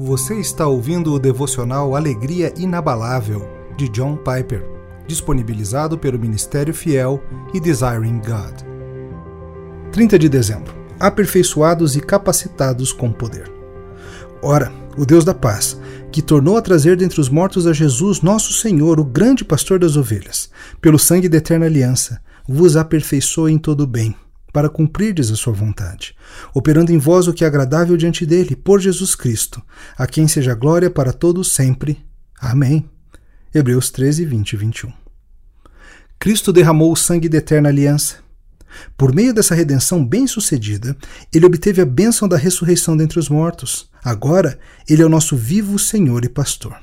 Você está ouvindo o devocional Alegria Inabalável, de John Piper, disponibilizado pelo Ministério Fiel e Desiring God. 30 de dezembro. Aperfeiçoados e capacitados com poder. Ora, o Deus da paz, que tornou a trazer dentre os mortos a Jesus, nosso Senhor, o grande pastor das ovelhas, pelo sangue da eterna aliança, vos aperfeiçoe em todo o bem para cumprirdes a sua vontade, operando em vós o que é agradável diante dele, por Jesus Cristo, a quem seja glória para todos sempre. Amém. Hebreus 13, 20 e 21. Cristo derramou o sangue da eterna aliança. Por meio dessa redenção bem-sucedida, ele obteve a bênção da ressurreição dentre os mortos. Agora, ele é o nosso vivo Senhor e Pastor.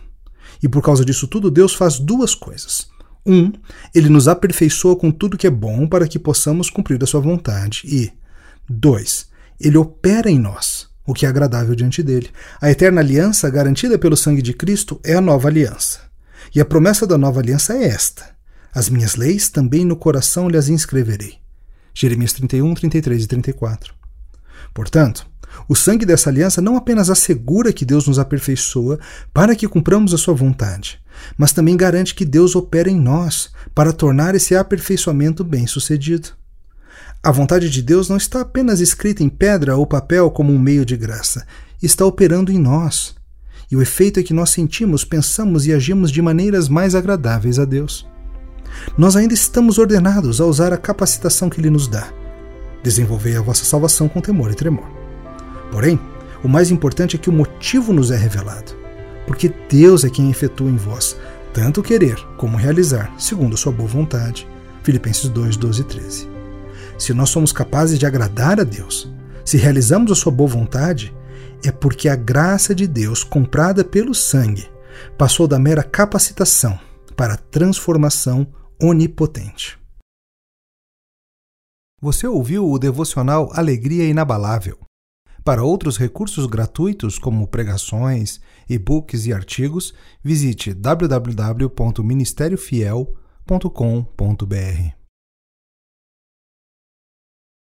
E por causa disso tudo, Deus faz duas coisas. Um, ele nos aperfeiçoa com tudo que é bom para que possamos cumprir a sua vontade. E, dois, ele opera em nós o que é agradável diante dele. A eterna aliança, garantida pelo sangue de Cristo, é a nova aliança. E a promessa da nova aliança é esta: As minhas leis também no coração lhes inscreverei. Jeremias 31, 33 e 34. Portanto, o sangue dessa aliança não apenas assegura que Deus nos aperfeiçoa para que cumpramos a sua vontade, mas também garante que Deus opera em nós para tornar esse aperfeiçoamento bem-sucedido. A vontade de Deus não está apenas escrita em pedra ou papel como um meio de graça, está operando em nós. E o efeito é que nós sentimos, pensamos e agimos de maneiras mais agradáveis a Deus. Nós ainda estamos ordenados a usar a capacitação que Ele nos dá. Desenvolvei a vossa salvação com temor e tremor. Porém, o mais importante é que o motivo nos é revelado porque Deus é quem efetua em vós tanto querer como realizar, segundo sua boa vontade. Filipenses 2, 12 e 13. Se nós somos capazes de agradar a Deus, se realizamos a sua boa vontade, é porque a graça de Deus, comprada pelo sangue, passou da mera capacitação para a transformação onipotente. Você ouviu o devocional Alegria Inabalável. Para outros recursos gratuitos, como pregações, e-books e artigos, visite www.ministériofiel.com.br.